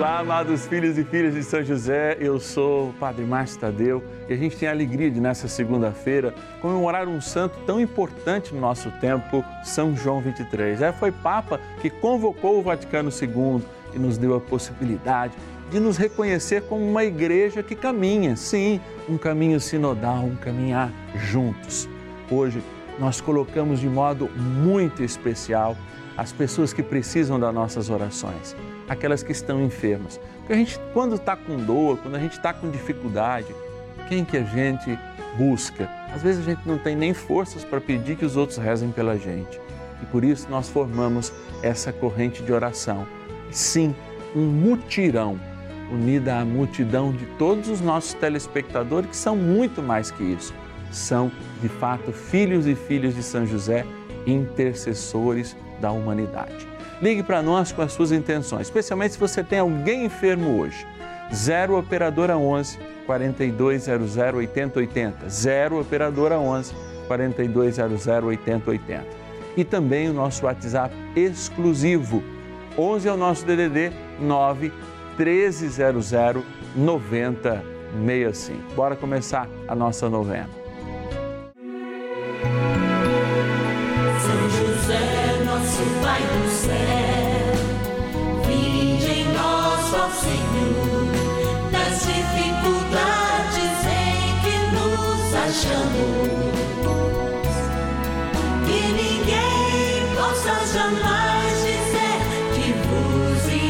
Olá, amados filhos e filhas de São José, eu sou o Padre Márcio Tadeu e a gente tem a alegria de, nessa segunda-feira, comemorar um santo tão importante no nosso tempo, São João 23. É, foi Papa que convocou o Vaticano II e nos deu a possibilidade de nos reconhecer como uma igreja que caminha, sim, um caminho sinodal, um caminhar juntos. Hoje, nós colocamos de modo muito especial as pessoas que precisam das nossas orações aquelas que estão enfermas. Porque a gente, quando está com dor, quando a gente está com dificuldade, quem que a gente busca? Às vezes a gente não tem nem forças para pedir que os outros rezem pela gente. E por isso nós formamos essa corrente de oração. Sim, um mutirão unida à multidão de todos os nossos telespectadores, que são muito mais que isso. São, de fato, filhos e filhas de São José, intercessores da humanidade. Ligue para nós com as suas intenções, especialmente se você tem alguém enfermo hoje. 0 Operadora 11 4200 8080. 0 Operadora 11 4200 8080. E também o nosso WhatsApp exclusivo. 11 é o nosso DDD 9 1300 9065. Bora começar a nossa novena. Susie.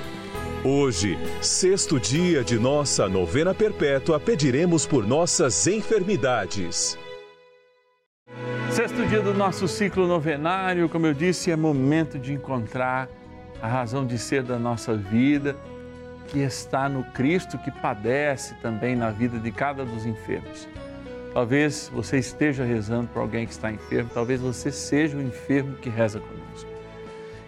Hoje, sexto dia de nossa novena perpétua, pediremos por nossas enfermidades. Sexto dia do nosso ciclo novenário, como eu disse, é momento de encontrar a razão de ser da nossa vida, que está no Cristo que padece também na vida de cada dos enfermos. Talvez você esteja rezando por alguém que está enfermo, talvez você seja o enfermo que reza conosco.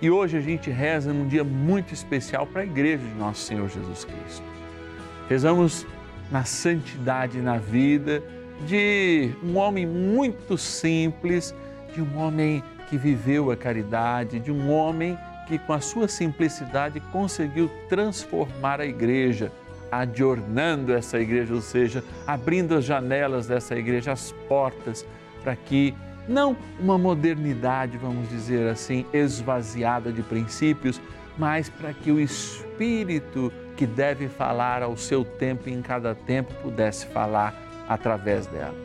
E hoje a gente reza num dia muito especial para a igreja de nosso Senhor Jesus Cristo. Rezamos na santidade na vida de um homem muito simples, de um homem que viveu a caridade, de um homem que com a sua simplicidade conseguiu transformar a igreja, adornando essa igreja, ou seja, abrindo as janelas dessa igreja, as portas, para que não uma modernidade, vamos dizer assim, esvaziada de princípios, mas para que o Espírito que deve falar ao seu tempo e em cada tempo pudesse falar através dela.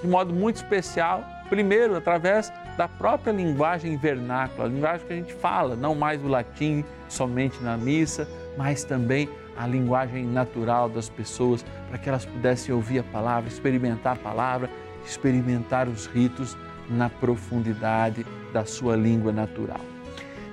De modo muito especial, primeiro através da própria linguagem vernácula, a linguagem que a gente fala, não mais o latim somente na missa, mas também a linguagem natural das pessoas, para que elas pudessem ouvir a palavra, experimentar a palavra, experimentar os ritos na profundidade da sua língua natural.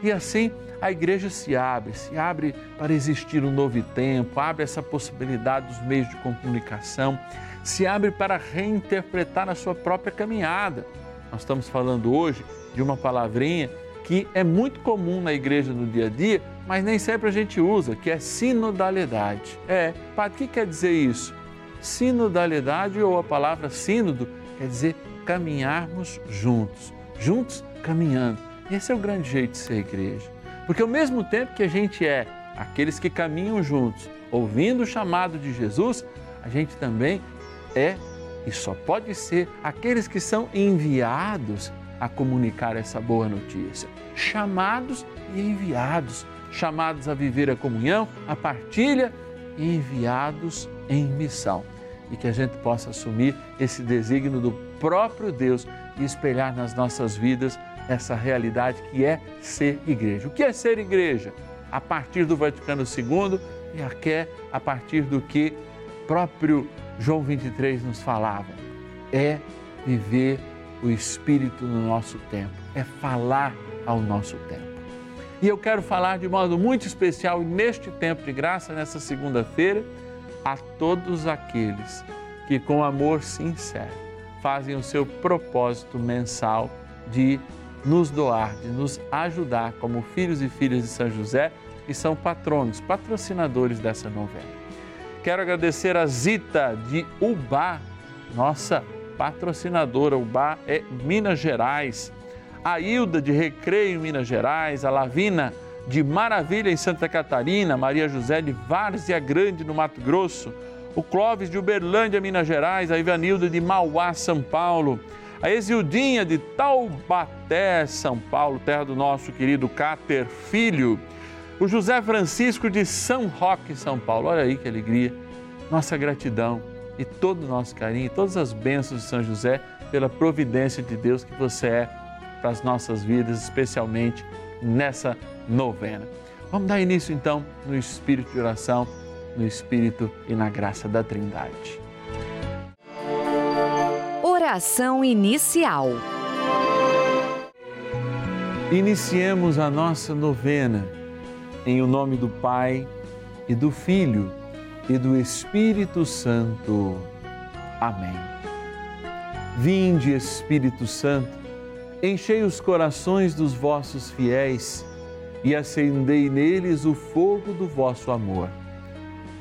E assim a igreja se abre, se abre para existir um novo tempo, abre essa possibilidade dos meios de comunicação, se abre para reinterpretar a sua própria caminhada. Nós estamos falando hoje de uma palavrinha que é muito comum na igreja no dia a dia, mas nem sempre a gente usa, que é sinodalidade. É, padre, o que quer dizer isso? Sinodalidade ou a palavra sínodo quer dizer caminharmos juntos, juntos caminhando. Esse é o grande jeito de ser igreja. Porque ao mesmo tempo que a gente é aqueles que caminham juntos, ouvindo o chamado de Jesus, a gente também é e só pode ser aqueles que são enviados a comunicar essa boa notícia. Chamados e enviados, chamados a viver a comunhão, a partilha e enviados em missão. E que a gente possa assumir esse desígnio do próprio Deus e espelhar nas nossas vidas essa realidade que é ser igreja. O que é ser igreja? A partir do Vaticano II e até a partir do que próprio João 23 nos falava. É viver o Espírito no nosso tempo, é falar ao nosso tempo. E eu quero falar de modo muito especial neste tempo de graça, nessa segunda-feira, a todos aqueles que, com amor sincero, fazem o seu propósito mensal de nos doar, de nos ajudar como filhos e filhas de São José e são patronos, patrocinadores dessa novena. Quero agradecer a Zita de Ubá, nossa patrocinadora. Ubá é Minas Gerais. A Hilda de Recreio, Minas Gerais. A Lavina de Maravilha, em Santa Catarina. Maria José de Várzea Grande, no Mato Grosso. O Clóvis de Uberlândia, Minas Gerais. A Ivanilda de Mauá, São Paulo a Exildinha de Taubaté, São Paulo, terra do nosso querido Cáter Filho, o José Francisco de São Roque, São Paulo. Olha aí que alegria, nossa gratidão e todo o nosso carinho, todas as bênçãos de São José pela providência de Deus que você é para as nossas vidas, especialmente nessa novena. Vamos dar início então no espírito de oração, no espírito e na graça da Trindade. Oração inicial. Iniciemos a nossa novena em o nome do Pai e do Filho e do Espírito Santo. Amém. Vinde, Espírito Santo, enchei os corações dos vossos fiéis e acendei neles o fogo do vosso amor.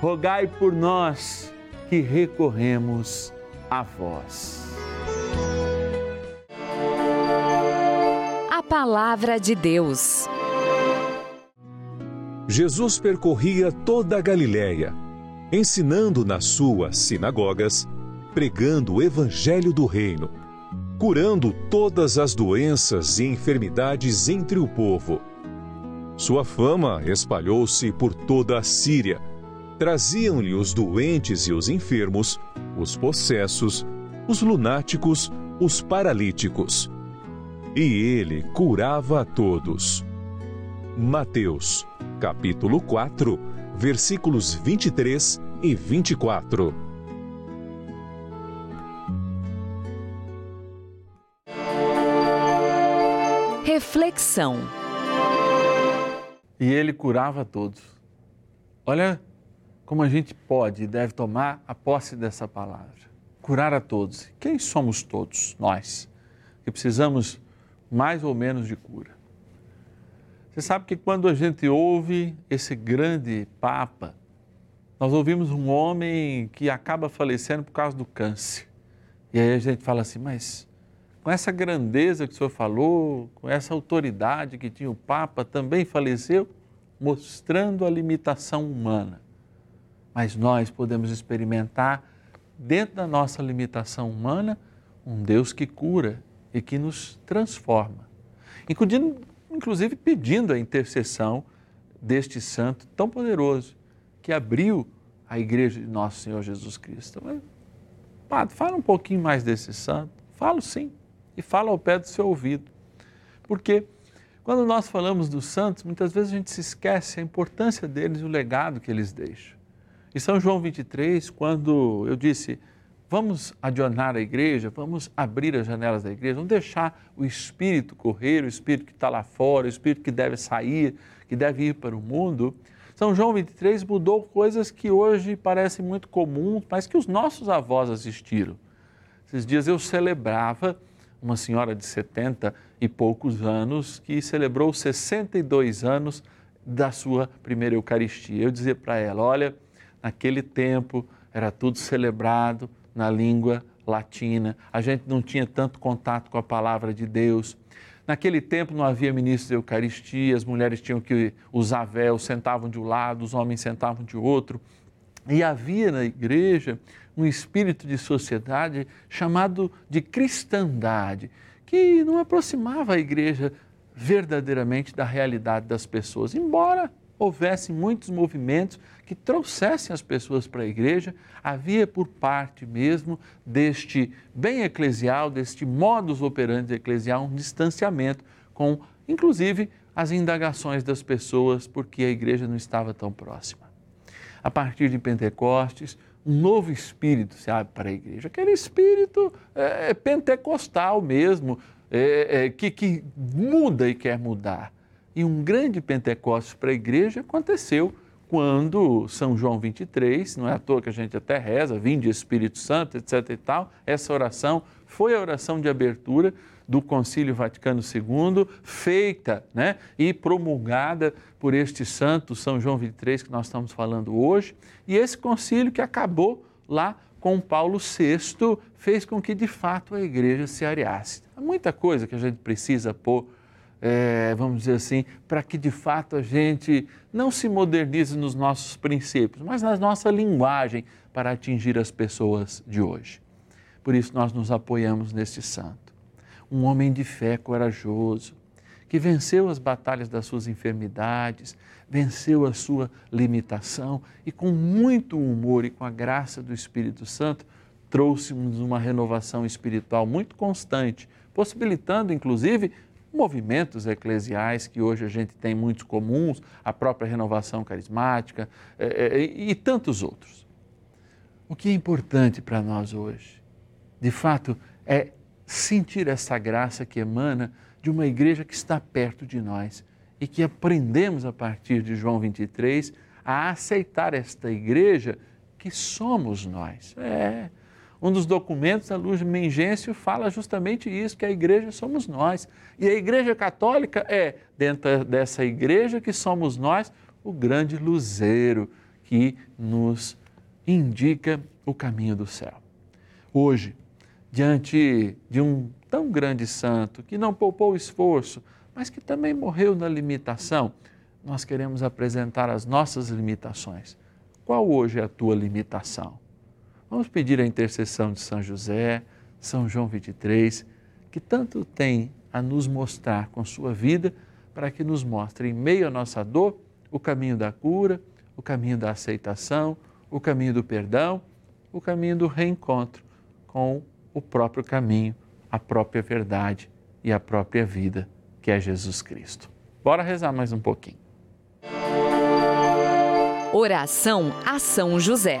rogai por nós que recorremos a vós. A Palavra de Deus. Jesus percorria toda a Galiléia, ensinando nas suas sinagogas, pregando o evangelho do reino, curando todas as doenças e enfermidades entre o povo. Sua fama espalhou-se por toda a Síria. Traziam-lhe os doentes e os enfermos, os possessos, os lunáticos, os paralíticos e ele curava a todos. Mateus, capítulo 4, versículos 23 e 24. Reflexão. E ele curava a todos. Olha como a gente pode e deve tomar a posse dessa palavra. Curar a todos. Quem somos todos? Nós, que precisamos mais ou menos de cura. Você sabe que quando a gente ouve esse grande Papa, nós ouvimos um homem que acaba falecendo por causa do câncer. E aí a gente fala assim, mas com essa grandeza que o senhor falou, com essa autoridade que tinha o Papa, também faleceu, mostrando a limitação humana. Mas nós podemos experimentar, dentro da nossa limitação humana, um Deus que cura e que nos transforma. Inclusive pedindo a intercessão deste santo tão poderoso que abriu a igreja de nosso Senhor Jesus Cristo. Mas, padre, fala um pouquinho mais desse santo. Falo sim, e fala ao pé do seu ouvido. Porque quando nós falamos dos santos, muitas vezes a gente se esquece a importância deles e o legado que eles deixam. E São João 23, quando eu disse, Vamos adionar a igreja, vamos abrir as janelas da igreja, vamos deixar o espírito correr, o espírito que está lá fora, o espírito que deve sair, que deve ir para o mundo. São João 23 mudou coisas que hoje parecem muito comuns, mas que os nossos avós assistiram. Esses dias eu celebrava uma senhora de 70 e poucos anos que celebrou 62 anos da sua primeira Eucaristia. Eu dizia para ela: olha, naquele tempo era tudo celebrado na língua latina, a gente não tinha tanto contato com a palavra de Deus. Naquele tempo não havia ministro de Eucaristia, as mulheres tinham que usar véu, sentavam de um lado, os homens sentavam de outro. E havia na igreja um espírito de sociedade chamado de cristandade, que não aproximava a igreja verdadeiramente da realidade das pessoas, embora houvesse muitos movimentos que trouxessem as pessoas para a igreja, havia por parte mesmo deste bem eclesial, deste modus operandi eclesial, um distanciamento com, inclusive, as indagações das pessoas, porque a igreja não estava tão próxima. A partir de Pentecostes, um novo espírito se abre para a igreja, aquele espírito é, pentecostal mesmo, é, é, que, que muda e quer mudar e um grande Pentecostes para a igreja aconteceu quando São João 23, não é à toa que a gente até reza, vinde Espírito Santo, etc e tal, essa oração foi a oração de abertura do Concílio Vaticano II, feita né, e promulgada por este santo, São João 23, que nós estamos falando hoje, e esse concílio que acabou lá com Paulo VI, fez com que de fato a igreja se areasse. Há muita coisa que a gente precisa pôr é, vamos dizer assim, para que de fato a gente não se modernize nos nossos princípios, mas na nossa linguagem para atingir as pessoas de hoje. Por isso nós nos apoiamos neste santo, um homem de fé corajoso, que venceu as batalhas das suas enfermidades, venceu a sua limitação e com muito humor e com a graça do Espírito Santo trouxe-nos uma renovação espiritual muito constante, possibilitando inclusive movimentos eclesiais que hoje a gente tem muitos comuns, a própria renovação carismática é, é, e tantos outros. O que é importante para nós hoje, de fato, é sentir essa graça que emana de uma igreja que está perto de nós e que aprendemos a partir de João 23 a aceitar esta igreja que somos nós. É, um dos documentos da Luz Mengêncio fala justamente isso, que a igreja somos nós. E a igreja católica é, dentro dessa igreja que somos nós, o grande luzeiro que nos indica o caminho do céu. Hoje, diante de um tão grande santo que não poupou esforço, mas que também morreu na limitação, nós queremos apresentar as nossas limitações. Qual hoje é a tua limitação? Vamos pedir a intercessão de São José, São João 23, que tanto tem a nos mostrar com sua vida, para que nos mostre em meio à nossa dor o caminho da cura, o caminho da aceitação, o caminho do perdão, o caminho do reencontro com o próprio caminho, a própria verdade e a própria vida, que é Jesus Cristo. Bora rezar mais um pouquinho. Oração a São José.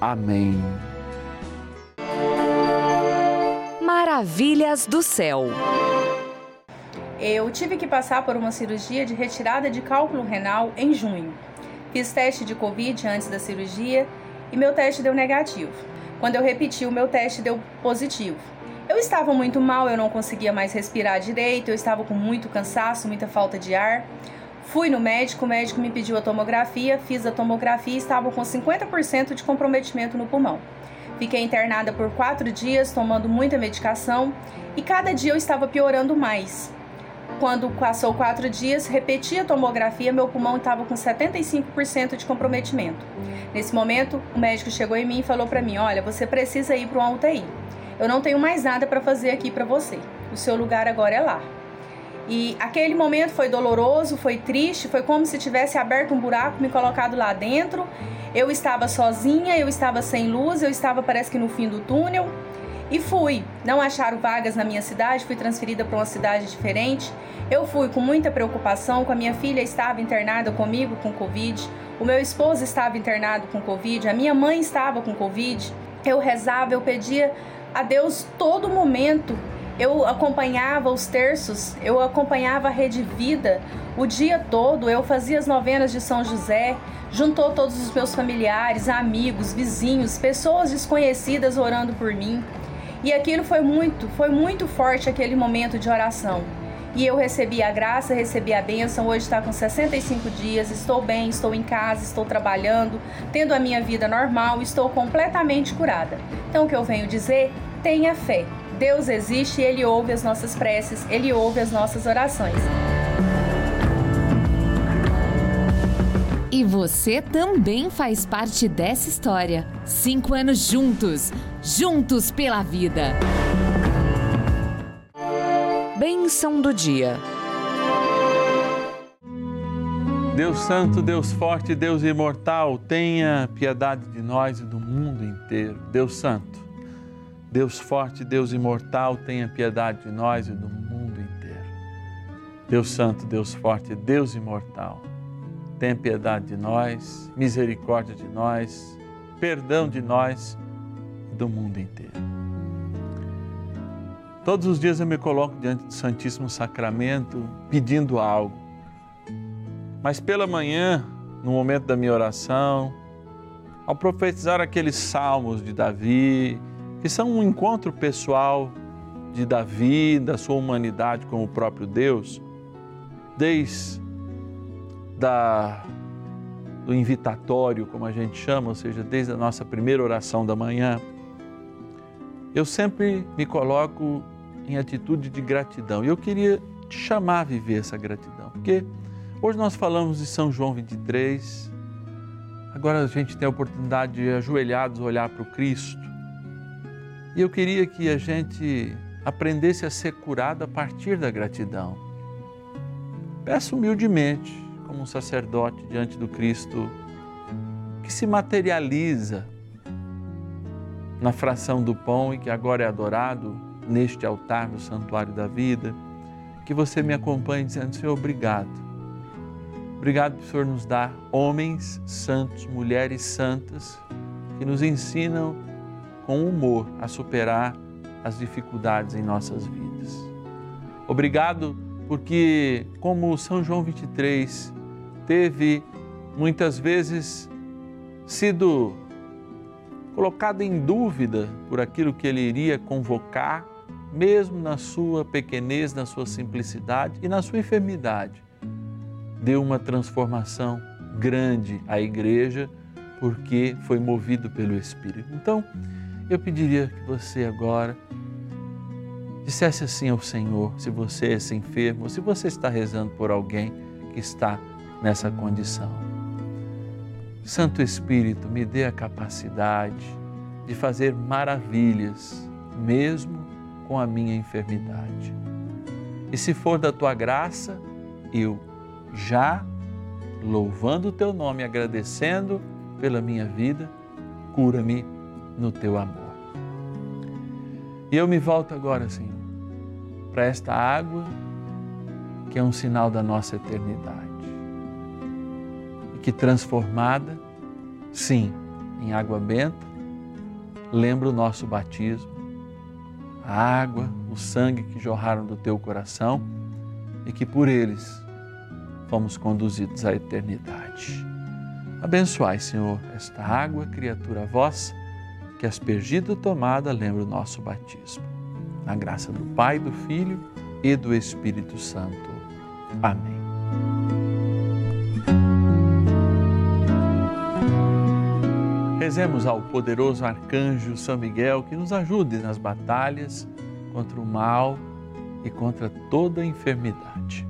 Amém. Maravilhas do céu. Eu tive que passar por uma cirurgia de retirada de cálculo renal em junho. Fiz teste de Covid antes da cirurgia e meu teste deu negativo. Quando eu repeti, o meu teste deu positivo. Eu estava muito mal, eu não conseguia mais respirar direito, eu estava com muito cansaço, muita falta de ar. Fui no médico, o médico me pediu a tomografia, fiz a tomografia e estava com 50% de comprometimento no pulmão. Fiquei internada por quatro dias, tomando muita medicação e cada dia eu estava piorando mais. Quando passou quatro dias, repeti a tomografia, meu pulmão estava com 75% de comprometimento. Nesse momento, o médico chegou em mim e falou para mim: Olha, você precisa ir para uma UTI. Eu não tenho mais nada para fazer aqui para você. O seu lugar agora é lá. E aquele momento foi doloroso, foi triste, foi como se tivesse aberto um buraco, me colocado lá dentro. Eu estava sozinha, eu estava sem luz, eu estava parece que no fim do túnel. E fui. Não acharam vagas na minha cidade, fui transferida para uma cidade diferente. Eu fui com muita preocupação, com a minha filha estava internada comigo com Covid, o meu esposo estava internado com Covid, a minha mãe estava com Covid. Eu rezava, eu pedia a Deus todo momento eu acompanhava os terços, eu acompanhava a Rede Vida o dia todo, eu fazia as novenas de São José, juntou todos os meus familiares, amigos, vizinhos, pessoas desconhecidas orando por mim. E aquilo foi muito, foi muito forte aquele momento de oração. E eu recebi a graça, recebi a bênção. Hoje está com 65 dias, estou bem, estou em casa, estou trabalhando, tendo a minha vida normal, estou completamente curada. Então, o que eu venho dizer? Tenha fé. Deus existe e Ele ouve as nossas preces, Ele ouve as nossas orações. E você também faz parte dessa história. Cinco anos juntos, juntos pela vida. Bênção do dia. Deus Santo, Deus Forte, Deus Imortal, tenha piedade de nós e do mundo inteiro. Deus Santo Deus forte, Deus imortal, tenha piedade de nós e do mundo inteiro. Deus Santo, Deus forte, Deus imortal, tenha piedade de nós, misericórdia de nós, perdão de nós e do mundo inteiro. Todos os dias eu me coloco diante do Santíssimo Sacramento pedindo algo. Mas pela manhã, no momento da minha oração, ao profetizar aqueles salmos de Davi, que são um encontro pessoal de Davi, da sua humanidade com o próprio Deus, desde da, do invitatório, como a gente chama, ou seja, desde a nossa primeira oração da manhã, eu sempre me coloco em atitude de gratidão. E eu queria te chamar a viver essa gratidão, porque hoje nós falamos de São João 23, agora a gente tem a oportunidade de ajoelhados olhar para o Cristo. E eu queria que a gente aprendesse a ser curado a partir da gratidão. Peço humildemente, como um sacerdote diante do Cristo, que se materializa na fração do pão e que agora é adorado neste altar do santuário da vida, que você me acompanhe dizendo: Senhor, obrigado. Obrigado por o Senhor nos dar homens santos, mulheres santas, que nos ensinam com humor a superar as dificuldades em nossas vidas. Obrigado porque, como São João 23 teve muitas vezes sido colocado em dúvida por aquilo que ele iria convocar, mesmo na sua pequenez, na sua simplicidade e na sua enfermidade, deu uma transformação grande à igreja porque foi movido pelo Espírito. Então, eu pediria que você agora dissesse assim ao Senhor, se você é esse enfermo, se você está rezando por alguém que está nessa condição. Santo Espírito, me dê a capacidade de fazer maravilhas, mesmo com a minha enfermidade. E se for da tua graça, eu já louvando o teu nome, agradecendo pela minha vida, cura-me no teu amor. E eu me volto agora, Senhor, para esta água que é um sinal da nossa eternidade. E que transformada, sim, em água benta, lembra o nosso batismo, a água, o sangue que jorraram do teu coração e que por eles fomos conduzidos à eternidade. Abençoai, Senhor, esta água, criatura vossa, que aspergida tomada lembra o nosso batismo. Na graça do Pai, do Filho e do Espírito Santo. Amém. Rezemos ao poderoso arcanjo São Miguel que nos ajude nas batalhas contra o mal e contra toda enfermidade.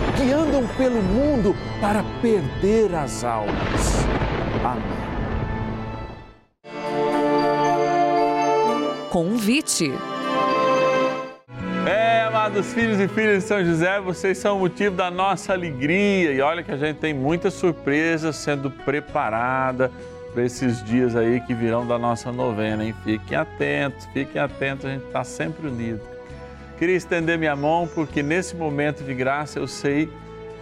que andam pelo mundo para perder as almas. Amém. Convite. É, amados filhos e filhas de São José, vocês são o motivo da nossa alegria. E olha que a gente tem muitas surpresas sendo preparada para esses dias aí que virão da nossa novena, hein? Fiquem atentos, fiquem atentos, a gente está sempre unido. Queria estender minha mão porque nesse momento de graça eu sei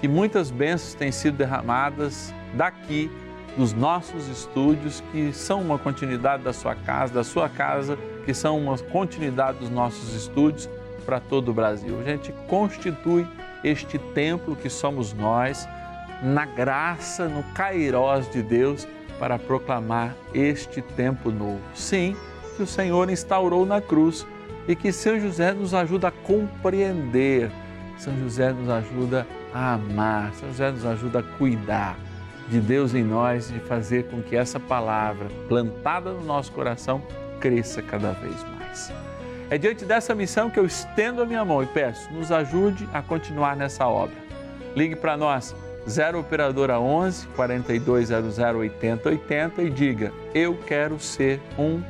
que muitas bênçãos têm sido derramadas daqui, dos nossos estúdios, que são uma continuidade da sua casa, da sua casa, que são uma continuidade dos nossos estúdios para todo o Brasil. A gente constitui este templo que somos nós, na graça, no kairós de Deus para proclamar este tempo novo. Sim, que o Senhor instaurou na cruz e que São José nos ajuda a compreender, São José nos ajuda a amar, São José nos ajuda a cuidar de Deus em nós, de fazer com que essa palavra plantada no nosso coração cresça cada vez mais. É diante dessa missão que eu estendo a minha mão e peço, nos ajude a continuar nessa obra. Ligue para nós 0 operadora 11 4200 8080 e diga: Eu quero ser um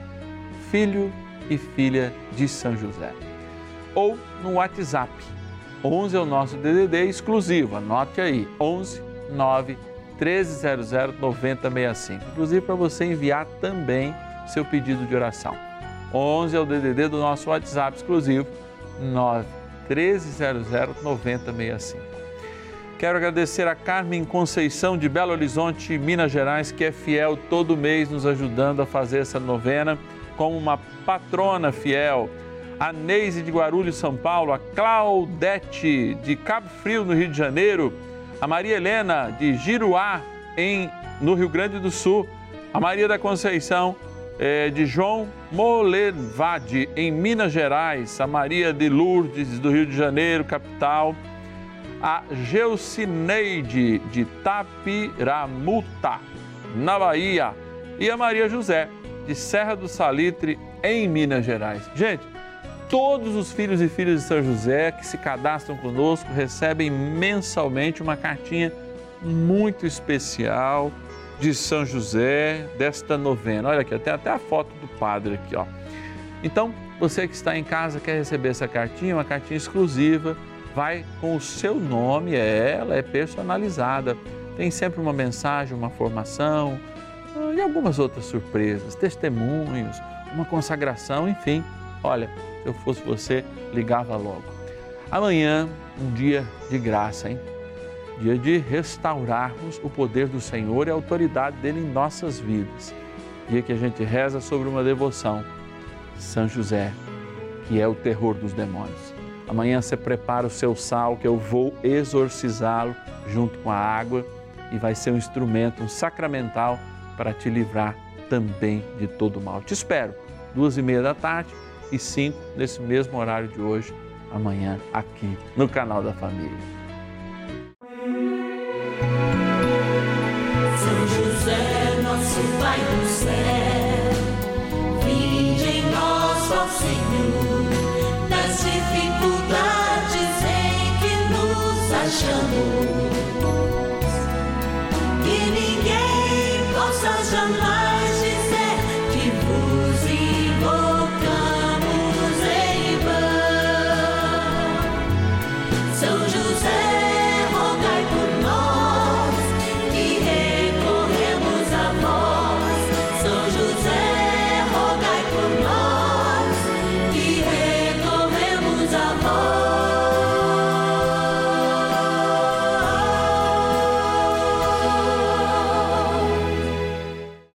filho e filha de São José. Ou no WhatsApp. 11 é o nosso DDD exclusivo. Anote aí: 11 9 1300 9065. Inclusive para você enviar também seu pedido de oração. 11 é o DDD do nosso WhatsApp exclusivo 9 1300 9065. Quero agradecer a Carmen Conceição de Belo Horizonte, Minas Gerais, que é fiel todo mês nos ajudando a fazer essa novena como uma patrona fiel. A Neise de Guarulhos, São Paulo, a Claudete de Cabo Frio, no Rio de Janeiro, a Maria Helena de Giruá, em, no Rio Grande do Sul, a Maria da Conceição eh, de João Molevade, em Minas Gerais, a Maria de Lourdes, do Rio de Janeiro, capital, a Geucineide de Tapiramuta, na Bahia, e a Maria José de Serra do Salitre, em Minas Gerais. Gente, todos os filhos e filhas de São José que se cadastram conosco recebem mensalmente uma cartinha muito especial de São José desta novena. Olha aqui, até até a foto do padre aqui, ó. Então, você que está em casa quer receber essa cartinha, uma cartinha exclusiva vai com o seu nome, é ela é personalizada. Tem sempre uma mensagem, uma formação e algumas outras surpresas, testemunhos, uma consagração, enfim. Olha, se eu fosse você, ligava logo. Amanhã, um dia de graça, hein? Dia de restaurarmos o poder do Senhor e a autoridade dele em nossas vidas. Dia que a gente reza sobre uma devoção. São José, que é o terror dos demônios Amanhã você prepara o seu sal, que eu vou exorcizá-lo junto com a água e vai ser um instrumento, um sacramental para te livrar também de todo mal. Te espero, duas e meia da tarde e cinco, nesse mesmo horário de hoje, amanhã, aqui no canal da Família. São José, nosso Pai do céu, vinde em nós, ó Senhor, das dificuldades achamos que ninguém possa sunlight.